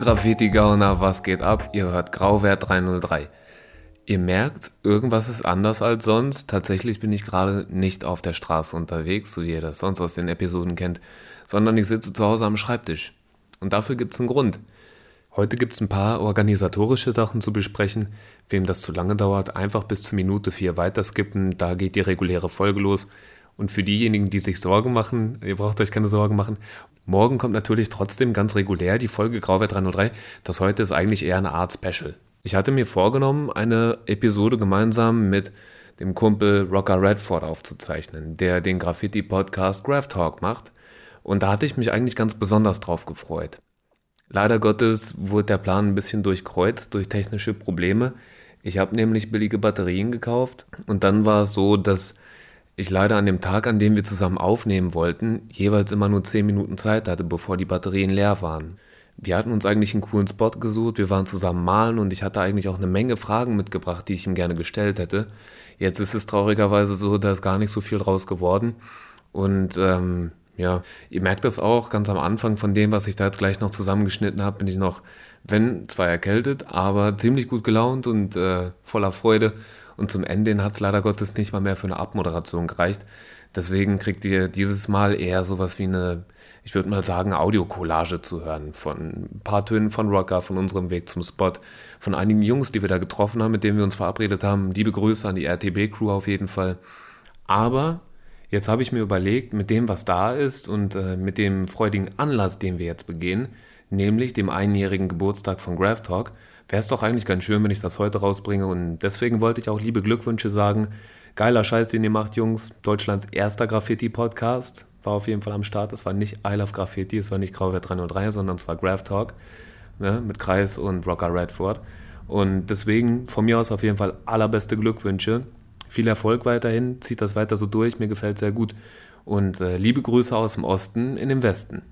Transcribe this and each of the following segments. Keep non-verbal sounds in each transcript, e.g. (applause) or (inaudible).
Graffiti-Gauner, was geht ab? Ihr hört Grauwert 303. Ihr merkt, irgendwas ist anders als sonst. Tatsächlich bin ich gerade nicht auf der Straße unterwegs, so wie ihr das sonst aus den Episoden kennt, sondern ich sitze zu Hause am Schreibtisch. Und dafür gibt es einen Grund. Heute gibt es ein paar organisatorische Sachen zu besprechen. Wem das zu lange dauert, einfach bis zur Minute 4 weiterskippen, da geht die reguläre Folge los. Und für diejenigen, die sich Sorgen machen, ihr braucht euch keine Sorgen machen. Morgen kommt natürlich trotzdem ganz regulär die Folge Grauwert 303. Das heute ist eigentlich eher eine Art Special. Ich hatte mir vorgenommen, eine Episode gemeinsam mit dem Kumpel Rocker Redford aufzuzeichnen, der den Graffiti-Podcast Graph Talk macht. Und da hatte ich mich eigentlich ganz besonders drauf gefreut. Leider Gottes wurde der Plan ein bisschen durchkreuzt durch technische Probleme. Ich habe nämlich billige Batterien gekauft und dann war es so, dass ich leider an dem Tag, an dem wir zusammen aufnehmen wollten, jeweils immer nur 10 Minuten Zeit hatte, bevor die Batterien leer waren. Wir hatten uns eigentlich einen coolen Spot gesucht, wir waren zusammen malen und ich hatte eigentlich auch eine Menge Fragen mitgebracht, die ich ihm gerne gestellt hätte. Jetzt ist es traurigerweise so, da ist gar nicht so viel draus geworden. Und ähm, ja, ihr merkt das auch ganz am Anfang von dem, was ich da jetzt gleich noch zusammengeschnitten habe, bin ich noch, wenn zwar erkältet, aber ziemlich gut gelaunt und äh, voller Freude. Und zum Ende hat es leider Gottes nicht mal mehr für eine Abmoderation gereicht. Deswegen kriegt ihr dieses Mal eher sowas wie eine, ich würde mal sagen, Audiokollage zu hören. Von ein paar Tönen von Rocker, von unserem Weg zum Spot, von einigen Jungs, die wir da getroffen haben, mit denen wir uns verabredet haben. Liebe Grüße an die RTB-Crew auf jeden Fall. Aber jetzt habe ich mir überlegt, mit dem, was da ist und äh, mit dem freudigen Anlass, den wir jetzt begehen, nämlich dem einjährigen Geburtstag von Graph Talk, wäre es doch eigentlich ganz schön, wenn ich das heute rausbringe. Und deswegen wollte ich auch liebe Glückwünsche sagen. Geiler Scheiß, den ihr macht, Jungs. Deutschlands erster Graffiti-Podcast war auf jeden Fall am Start. Es war nicht I Love Graffiti, es war nicht Grauwert 303, sondern es war Graph Talk ne, mit Kreis und Rocker Redford. Und deswegen von mir aus auf jeden Fall allerbeste Glückwünsche. Viel Erfolg weiterhin, zieht das weiter so durch, mir gefällt sehr gut. Und äh, liebe Grüße aus dem Osten in den Westen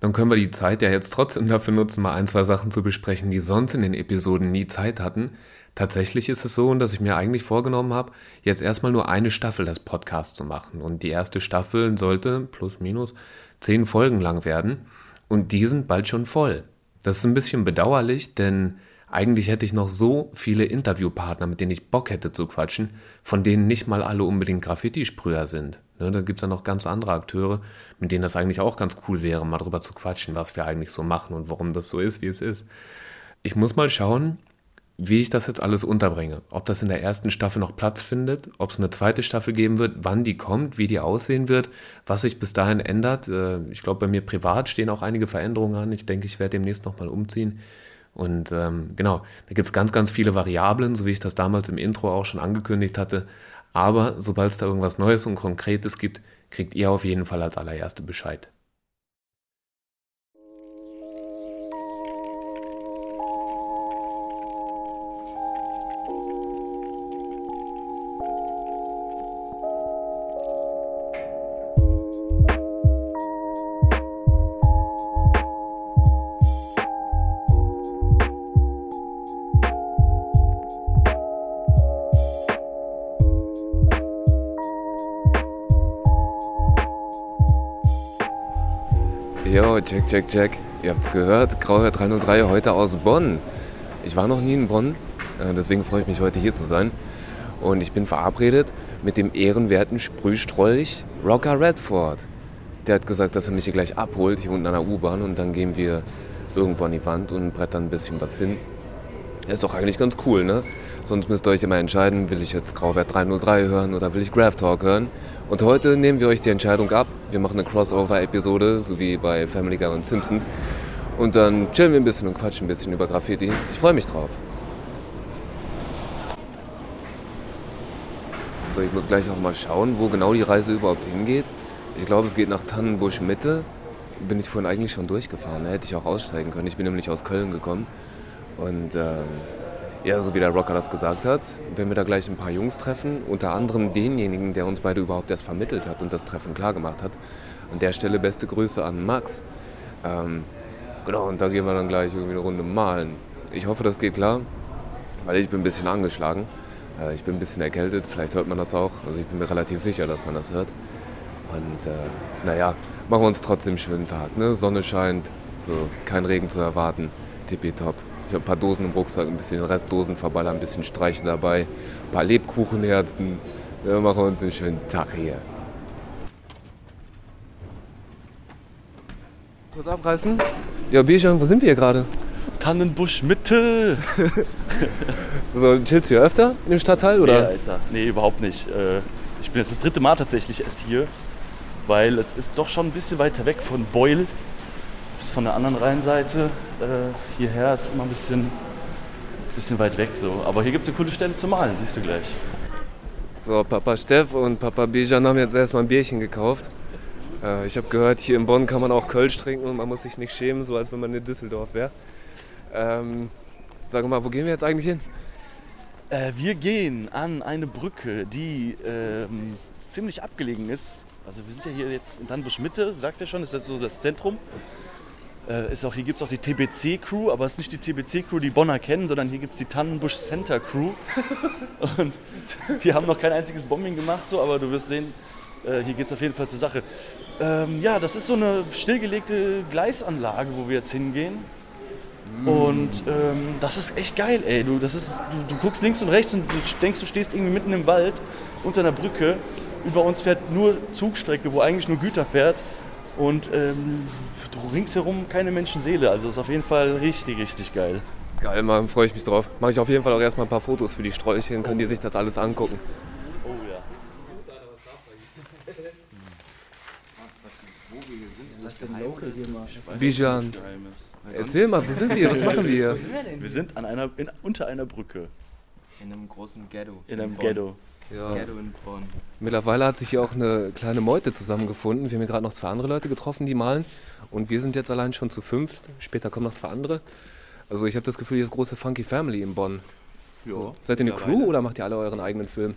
dann können wir die Zeit ja jetzt trotzdem dafür nutzen, mal ein, zwei Sachen zu besprechen, die sonst in den Episoden nie Zeit hatten. Tatsächlich ist es so, dass ich mir eigentlich vorgenommen habe, jetzt erstmal nur eine Staffel des Podcasts zu machen. Und die erste Staffel sollte plus minus zehn Folgen lang werden. Und die sind bald schon voll. Das ist ein bisschen bedauerlich, denn eigentlich hätte ich noch so viele Interviewpartner, mit denen ich Bock hätte zu quatschen, von denen nicht mal alle unbedingt Graffiti-Sprüher sind. Ne, da gibt es ja noch ganz andere Akteure, mit denen das eigentlich auch ganz cool wäre, mal drüber zu quatschen, was wir eigentlich so machen und warum das so ist, wie es ist. Ich muss mal schauen, wie ich das jetzt alles unterbringe. Ob das in der ersten Staffel noch Platz findet, ob es eine zweite Staffel geben wird, wann die kommt, wie die aussehen wird, was sich bis dahin ändert. Äh, ich glaube, bei mir privat stehen auch einige Veränderungen an. Ich denke, ich werde demnächst nochmal umziehen. Und ähm, genau, da gibt es ganz, ganz viele Variablen, so wie ich das damals im Intro auch schon angekündigt hatte. Aber sobald es da irgendwas Neues und Konkretes gibt, kriegt ihr auf jeden Fall als allererste Bescheid. Check, check, check. Ihr habt's gehört, Grauhör 303 heute aus Bonn. Ich war noch nie in Bonn, äh, deswegen freue ich mich heute hier zu sein. Und ich bin verabredet mit dem ehrenwerten Sprühstrolch Rocker Redford. Der hat gesagt, dass er mich hier gleich abholt, hier unten an der U-Bahn und dann gehen wir irgendwo an die Wand und brettern ein bisschen was hin. Ist doch eigentlich ganz cool, ne? Sonst müsst ihr euch immer entscheiden, will ich jetzt Grauwert 303 hören oder will ich Graph Talk hören. Und heute nehmen wir euch die Entscheidung ab. Wir machen eine Crossover-Episode, so wie bei Family Guy und Simpsons. Und dann chillen wir ein bisschen und quatschen ein bisschen über Graffiti. Ich freue mich drauf. So, ich muss gleich auch mal schauen, wo genau die Reise überhaupt hingeht. Ich glaube, es geht nach Tannenbusch Mitte. Bin ich vorhin eigentlich schon durchgefahren. Da hätte ich auch aussteigen können. Ich bin nämlich aus Köln gekommen. Und ähm, ja, so wie der Rocker das gesagt hat, werden wir da gleich ein paar Jungs treffen, unter anderem denjenigen, der uns beide überhaupt erst vermittelt hat und das Treffen klargemacht hat. An der Stelle beste Grüße an Max. Ähm, genau, und da gehen wir dann gleich irgendwie eine Runde malen. Ich hoffe, das geht klar, weil ich bin ein bisschen angeschlagen. Äh, ich bin ein bisschen erkältet, vielleicht hört man das auch. Also ich bin mir relativ sicher, dass man das hört. Und äh, naja, machen wir uns trotzdem einen schönen Tag. Ne? Sonne scheint, So, kein Regen zu erwarten. Tippitopp. Ich habe ein paar Dosen im Rucksack, ein bisschen Restdosen verballern, ein bisschen Streichen dabei, ein paar Lebkuchenherzen. Wir machen uns einen schönen Tag hier. Kurz abreißen. Ja, Bijan, wo sind wir hier gerade? Tannenbusch Mitte. (laughs) so, chillst du hier öfter in dem Stadtteil, oder? Nee, Alter. Nee, überhaupt nicht. Äh, ich bin jetzt das dritte Mal tatsächlich erst hier, weil es ist doch schon ein bisschen weiter weg von Beul. Von der anderen Rheinseite äh, hierher ist immer ein bisschen, bisschen weit weg so. Aber hier gibt es eine coole Stelle zum Malen, siehst du gleich. So, Papa Steff und Papa Bijan haben jetzt erstmal ein Bierchen gekauft. Äh, ich habe gehört, hier in Bonn kann man auch Kölsch trinken und man muss sich nicht schämen, so als wenn man in Düsseldorf wäre. Ähm, sag mal, wo gehen wir jetzt eigentlich hin? Äh, wir gehen an eine Brücke, die ähm, ziemlich abgelegen ist. Also wir sind ja hier jetzt in Dannbusch Mitte, sagt er schon, ist das so das Zentrum. Äh, ist auch, hier gibt es auch die TBC-Crew, aber es ist nicht die TBC-Crew, die Bonner kennen, sondern hier gibt es die Tannenbusch Center Crew. (laughs) Und wir haben noch kein einziges Bombing gemacht, so, aber du wirst sehen, äh, hier geht es auf jeden Fall zur Sache. Ähm, ja, das ist so eine stillgelegte Gleisanlage, wo wir jetzt hingehen. Und ähm, das ist echt geil, ey. Du, das ist, du, du, guckst links und rechts und du denkst, du stehst irgendwie mitten im Wald unter einer Brücke. Über uns fährt nur Zugstrecke, wo eigentlich nur Güter fährt. Und ähm, ringsherum keine Menschenseele. Also ist auf jeden Fall richtig, richtig geil. Geil, Mann, freue ich mich drauf. Mache ich auf jeden Fall auch erstmal ein paar Fotos für die Sträuchchen, können die sich das alles angucken. Oh ja. Bijan, erzähl mal, wo sind wir hier? Was machen wir hier? Wir sind an einer, in, unter einer Brücke. In einem großen Ghetto. In einem. Ghetto. Ja. Bonn. Mittlerweile hat sich hier auch eine kleine Meute zusammengefunden. Wir haben hier gerade noch zwei andere Leute getroffen, die malen. Und wir sind jetzt allein schon zu fünft. Später kommen noch zwei andere. Also ich habe das Gefühl, hier ist große Funky Family in Bonn. So. Seid ihr eine Crew oder macht ihr alle euren eigenen Film?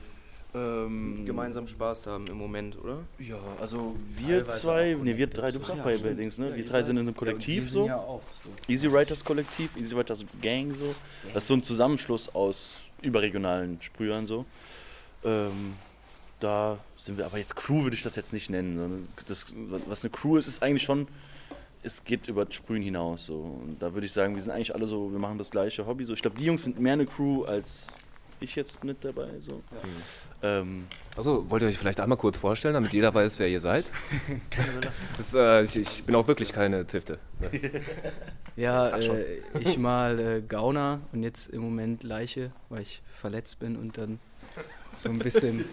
Ähm, gemeinsam Spaß haben im Moment, oder? Ja, also wir zwei, ne, wir drei, du bist auch bei stimmt. Dings, ne? Wir drei sind in einem Kollektiv so. Ja, auch so. Easy Writers Kollektiv, Easy Writers Gang so. Das ist so ein Zusammenschluss aus überregionalen Sprühern so. Ähm, da sind wir, aber jetzt Crew würde ich das jetzt nicht nennen. Das, was eine Crew ist, ist eigentlich schon, es geht über das Sprühen hinaus so. Und da würde ich sagen, wir sind eigentlich alle so, wir machen das gleiche Hobby so. Ich glaube, die Jungs sind mehr eine Crew als ich jetzt mit dabei so. Ähm, Also wollt ihr euch vielleicht einmal kurz vorstellen, damit jeder weiß, wer ihr seid? (laughs) Das, äh, ich, ich bin auch wirklich keine Tifte. Ja, äh, ich mal äh, Gauner und jetzt im Moment Leiche, weil ich verletzt bin und dann so ein bisschen,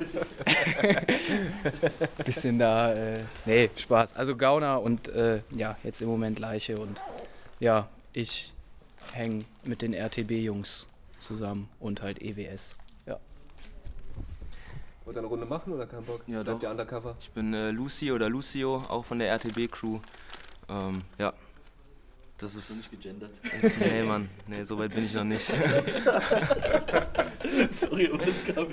(laughs) bisschen da, äh, nee, Spaß. Also Gauner und äh, ja, jetzt im Moment Leiche und ja, ich hänge mit den RTB-Jungs zusammen und halt EWS. Ja. Wollt ihr eine Runde machen oder kein Bock? Ja, Bleibt doch. ihr undercover? Ich bin äh, Lucy oder Lucio, auch von der RTB-Crew. Ähm, ja. Das ist. nicht gegendert. Nee, Mann. Nee, so weit bin ich noch nicht. (laughs) Sorry, aber das kam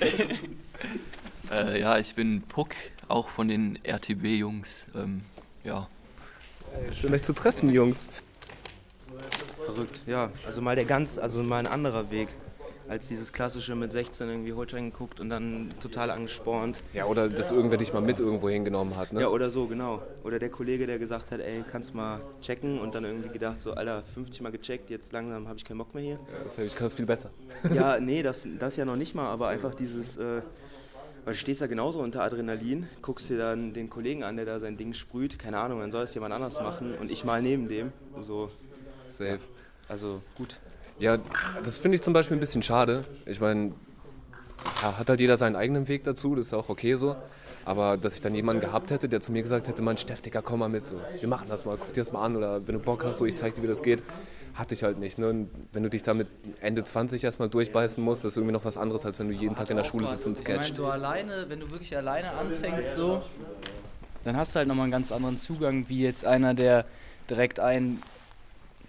Äh, ja, ich bin Puck, auch von den RTB-Jungs. Ähm, ja. Schön euch zu treffen, Jungs. Verrückt. Ja, also mal der ganz, also mal ein anderer Weg. Als dieses klassische mit 16 irgendwie Holstein geguckt und dann total angespornt. Ja, oder dass irgendwer dich mal mit irgendwo hingenommen hat, ne? Ja, oder so, genau. Oder der Kollege, der gesagt hat, ey, kannst mal checken und dann irgendwie gedacht, so, Alter, 50 Mal gecheckt, jetzt langsam habe ich keinen Bock mehr hier. Das, ich kann das viel besser. Ja, (laughs) nee, das, das ja noch nicht mal, aber einfach dieses, äh, weil du stehst da genauso unter Adrenalin, guckst dir dann den Kollegen an, der da sein Ding sprüht, keine Ahnung, dann soll es jemand anders machen und ich mal neben dem. So, Safe. also gut. Ja, das finde ich zum Beispiel ein bisschen schade. Ich meine, ja, hat halt jeder seinen eigenen Weg dazu, das ist auch okay so. Aber dass ich dann jemanden gehabt hätte, der zu mir gesagt hätte, Mann, Steff, Digga, komm mal mit, so, wir machen das mal, guck dir das mal an oder wenn du Bock hast, so, ich zeig dir, wie das geht, hatte ich halt nicht. Ne? Und wenn du dich damit Ende 20 erstmal durchbeißen musst, das ist irgendwie noch was anderes, als wenn du jeden Tag in der Schule sitzt und Ich meine, so alleine, wenn du wirklich alleine anfängst, so, dann hast du halt nochmal einen ganz anderen Zugang, wie jetzt einer, der direkt einen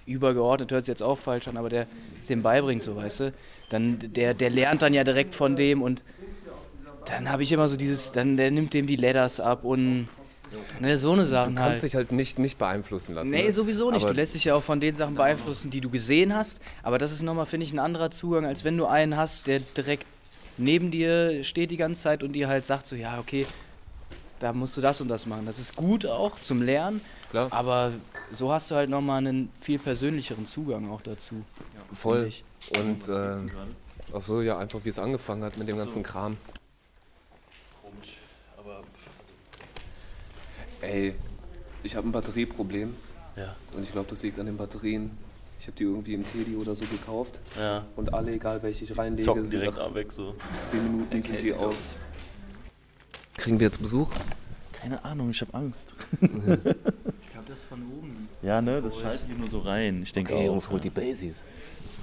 übergeordnet, hört sich jetzt auch falsch an, aber der es dem beibringt, so weißt du. Dann, der, der lernt dann ja direkt von dem und dann habe ich immer so dieses, dann der nimmt dem die Letters ab und ne, so eine Du Sachen kannst halt. dich halt nicht, nicht beeinflussen lassen. Nee, ne? sowieso nicht. Aber du lässt dich ja auch von den Sachen beeinflussen, die du gesehen hast. Aber das ist nochmal, finde ich, ein anderer Zugang, als wenn du einen hast, der direkt neben dir steht die ganze Zeit und dir halt sagt so, ja, okay, da musst du das und das machen. Das ist gut auch zum Lernen, klar. Aber so hast du halt nochmal einen viel persönlicheren Zugang auch dazu. Voll. finde ich. Und äh, ach so, ja, einfach wie es angefangen hat mit dem so. ganzen Kram. Komisch. Aber Ey, ich habe ein Batterieproblem ja. und ich glaube, das liegt an den Batterien. Ich habe die irgendwie im Teddy oder so gekauft Ja. und alle, egal welche ich reinlege, Zocken sind direkt ab weg so. 10 Minuten sind Erkältet, die auf. Kriegen wir jetzt Besuch? Keine Ahnung, ich habe Angst. (laughs) Das von oben. Ja, ne, das schaltet hier nur so rein. Ich denke auch. ja. Basies.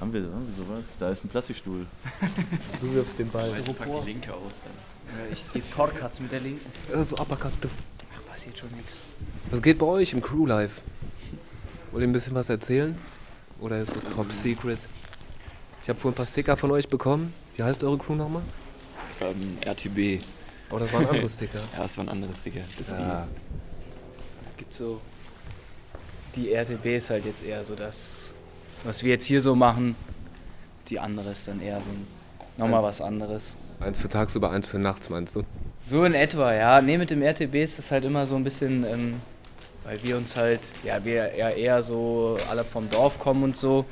Haben wir, haben wir sowas? Da ist ein Plastikstuhl. (laughs) Du wirfst den Ball. Ich pack die linke aus dann. Ich die Torkatz mit der linken. Also, Uppercut. Ach, passiert schon nichts. Was geht bei euch im Crew Life? Wollt ihr ein bisschen was erzählen? Oder ist das Top Secret? Ich habe vorhin ein paar Sticker von euch bekommen. Wie heißt eure Crew nochmal? Ähm, RTB. Oh, das waren andere Sticker. (laughs) Ja, das war ein anderes Sticker. Das ist Ja. gibt so. Die RTB ist halt jetzt eher so das, was wir jetzt hier so machen. Die andere ist dann eher so nochmal was anderes. Eins für tagsüber, eins für nachts, meinst du? So in etwa, ja. Ne, mit dem RTB ist das halt immer so ein bisschen, ähm, weil wir uns halt, ja, wir ja eher so alle vom Dorf kommen und so.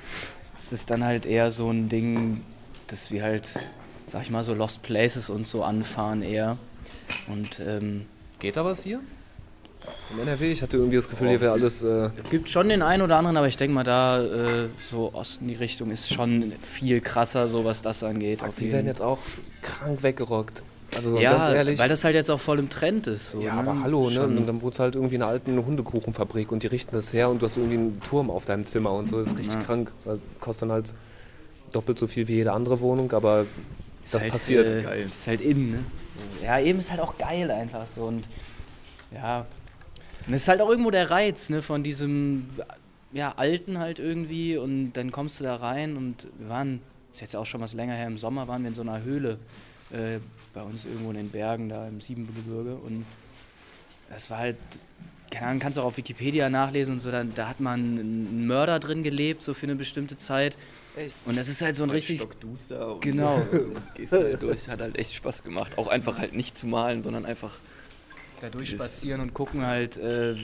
Es ist dann halt eher so ein Ding, dass wir halt, sag ich mal, so Lost Places und so anfahren eher. Und ähm, Geht da was hier? Im NRW? Ich hatte irgendwie das Gefühl, hier wäre alles. Äh, gibt schon den einen oder anderen, aber ich denke mal, da äh, so Osten die Richtung ist schon viel krasser, so was das angeht. auf die jeden- werden jetzt auch krank weggerockt. Also ja, ganz ehrlich. weil das halt jetzt auch voll im Trend ist. So, ja, ne? aber hallo, ne? Und dann wurde es halt irgendwie eine alte Hundekuchenfabrik und die richten das her und du hast irgendwie einen Turm auf deinem Zimmer und so. Das ist richtig Ja. krank. Das kostet dann halt doppelt so viel wie jede andere Wohnung, aber Ist das halt, passiert. Äh, Geil. Ist halt innen, ne? Ja, eben ist halt auch geil einfach so. Und ja. Und es ist halt auch irgendwo der Reiz, ne, von diesem ja, Alten halt irgendwie. Und dann kommst du da rein und wir waren, ist jetzt auch schon was länger her, im Sommer waren wir in so einer Höhle äh, bei uns irgendwo in den Bergen, da im Siebengebirge. Und das war halt, keine Ahnung, kannst du auch auf Wikipedia nachlesen und so, da, da hat man einen Mörder drin gelebt, so für eine bestimmte Zeit. Echt? Und das ist halt so ein richtig. Stockduster und Genau. (laughs) gehst halt durch. Hat halt echt Spaß gemacht. Auch einfach halt nicht zu malen, sondern einfach. Da durchspazieren und gucken halt, äh,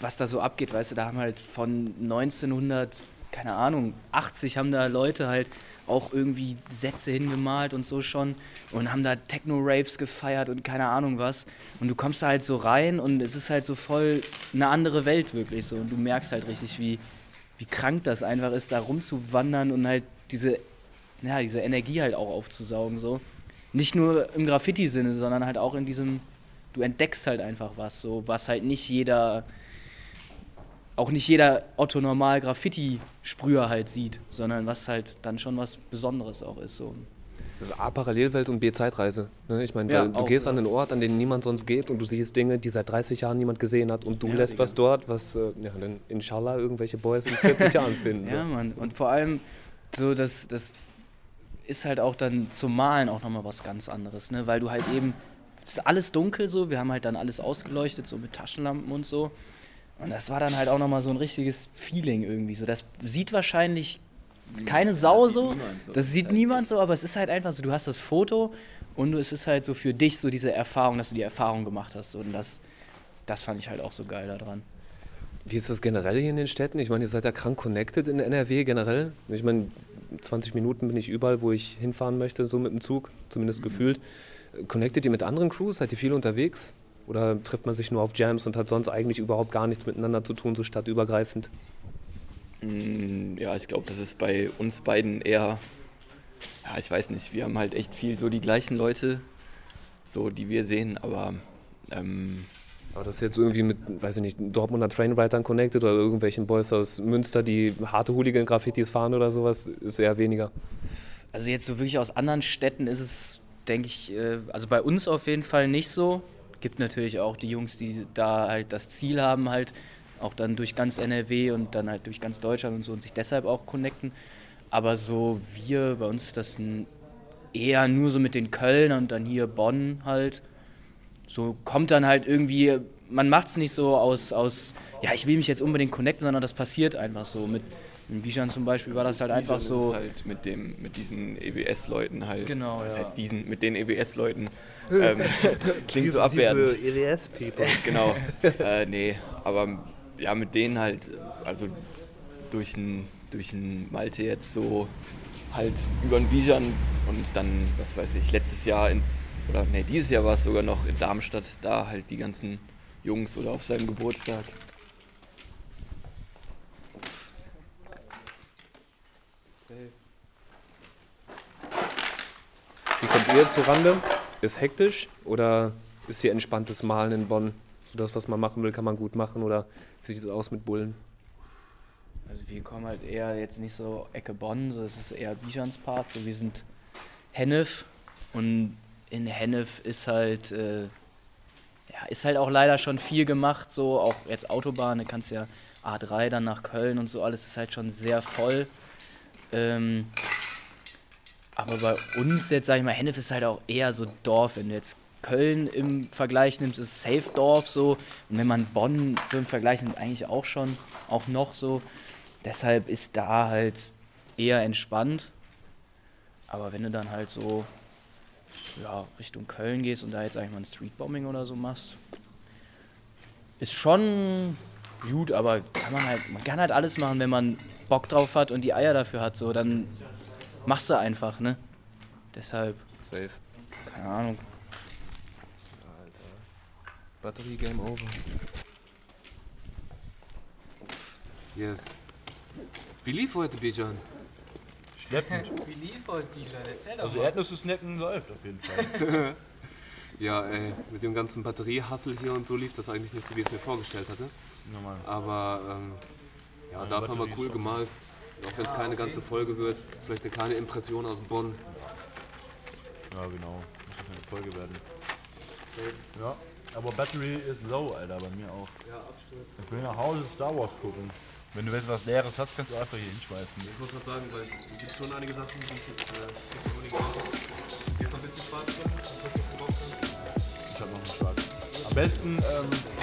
was da so abgeht. Weißt du, da haben halt von 1900, keine Ahnung, 80 haben da Leute halt auch irgendwie Sätze hingemalt und so schon und haben da Techno-Raves gefeiert und keine Ahnung was. Und du kommst da halt so rein und es ist halt so voll eine andere Welt wirklich so. Und du merkst halt richtig, wie, wie krank das einfach ist, da rumzuwandern und halt diese, ja, diese Energie halt auch aufzusaugen so. Nicht nur im Graffiti-Sinne, sondern halt auch in diesem, du entdeckst halt einfach was, so was halt nicht jeder, auch nicht jeder Otto normal Graffiti-Sprüher halt sieht, sondern was halt dann schon was Besonderes auch ist. So. Das ist A, Parallelwelt und B, Zeitreise. Ne? Ich meine, Ja, du auch, gehst ja. an den Ort, an den niemand sonst geht und du siehst Dinge, die seit 30 Jahren niemand gesehen hat und du Ja, lässt Digga. was dort, was äh, ja, dann inshallah irgendwelche Boys in 40 (laughs) Jahren finden. Ja, so. Mann. Und vor allem, so das, das ist halt auch dann zum Malen auch nochmal was ganz anderes, ne? Weil du halt eben, es ist alles dunkel so, wir haben halt dann alles ausgeleuchtet, so mit Taschenlampen und so. Und das war dann halt auch nochmal so ein richtiges Feeling irgendwie. So, das sieht wahrscheinlich keine Sau so. Das sieht niemand so, aber es ist halt einfach so, du hast das Foto und du- es ist halt so für dich so diese Erfahrung, dass du die Erfahrung gemacht hast. Und das, das fand ich halt auch so geil daran. Wie ist das generell hier in den Städten? Ich meine, ihr seid ja krank connected in NRW generell. Ich meine, 20 Minuten bin ich überall, wo ich hinfahren möchte, so mit dem Zug, zumindest gefühlt. Connectet ihr mit anderen Crews? Seid ihr viel unterwegs? Oder trifft man sich nur auf Jams und hat sonst eigentlich überhaupt gar nichts miteinander zu tun, so stadtübergreifend? Mm, Ja, ich glaube, das ist bei uns beiden eher. Ja, ich weiß nicht, wir haben halt echt viel so die gleichen Leute, so die wir sehen, aber. Ähm, Aber das ist jetzt irgendwie mit, weiß ich nicht, Dortmunder Trainwritern connected oder irgendwelchen Boys aus Münster, die harte Hooligan-Graffitis fahren oder sowas, ist eher weniger. Also jetzt so wirklich aus anderen Städten ist es, denke ich, äh, also bei uns auf jeden Fall nicht so. Gibt natürlich auch die Jungs, die da halt das Ziel haben, halt auch dann durch ganz NRW und dann halt durch ganz Deutschland und so und sich deshalb auch connecten. Aber so wir, bei uns ist das eher nur so mit den Köln und dann hier Bonn halt. So kommt dann halt irgendwie, man macht es nicht so aus, aus, ja, ich will mich jetzt unbedingt connecten, sondern das passiert einfach so. Mit, mit Bijan zum Beispiel war das halt einfach so. ist Halt mit, dem, mit diesen EBS-Leuten halt. Genau, Das ja. heißt, diesen, mit den EBS-Leuten. (laughs) Ähm, klingt so abwertend. EWS-People. (laughs) genau. (laughs) äh, nee, aber ja, mit denen halt, also durch ein, durch ein Malte jetzt so halt über den Bijan und dann, was weiß ich, letztes Jahr in, oder nee, dieses Jahr war es sogar noch in Darmstadt, da halt die ganzen Jungs oder auf seinem Geburtstag. Kommt ihr zu Rande? Ist hektisch oder ist hier entspanntes Malen in Bonn? So das, was man machen will, kann man gut machen oder wie sieht es aus mit Bullen? Also wir kommen halt eher jetzt nicht so Ecke Bonn, so es ist eher Bijans Part. So wir sind Hennef und in Hennef ist halt äh, ja, ist halt auch leider schon viel gemacht, so auch jetzt Autobahn, da kannst ja A3 dann nach Köln und so alles ist halt schon sehr voll. Ähm, aber bei uns jetzt, sag ich mal, Hennef ist halt auch eher so Dorf. Wenn du jetzt Köln im Vergleich nimmst, ist Safe Dorf so. Und wenn man Bonn so im Vergleich nimmt, eigentlich auch schon, auch noch so. Deshalb ist da halt eher entspannt. Aber wenn du dann halt so ja, Richtung Köln gehst und da jetzt eigentlich mal ein Streetbombing oder so machst, ist schon gut, aber kann man halt, man kann halt alles machen, wenn man Bock drauf hat und die Eier dafür hat. So, dann machst du einfach, ne? Deshalb, Safe. keine Ahnung. Batterie Game Over. Yes. Wie lief heute, Bijan? Schleppend. Wie lief heute, Bijan? Erzähl Also Erdnüsse snacken läuft auf jeden Fall. (laughs) Ja, ey, mit dem ganzen Batteriehassel hier und so lief das eigentlich nicht so, wie ich es mir vorgestellt hatte. Normal. Aber ähm, ja, Meine dafür haben wir cool gemalt. Auch wenn es keine ganze Folge wird. Vielleicht eine kleine Impression aus Bonn. Ja, genau. Muss eine Folge werden. Ja, aber Battery ist low, Alter, bei mir auch. Ja, Absturz. Ich will nach Hause Star Wars gucken. Wenn du jetzt was Leeres hast, kannst du einfach hier hinschmeißen. Ich muss mal sagen, weil es gibt schon einige Sachen, die ich jetzt äh, ist noch ein bisschen Spaß drin. Ich hab noch einen Schwarz. Am besten ähm,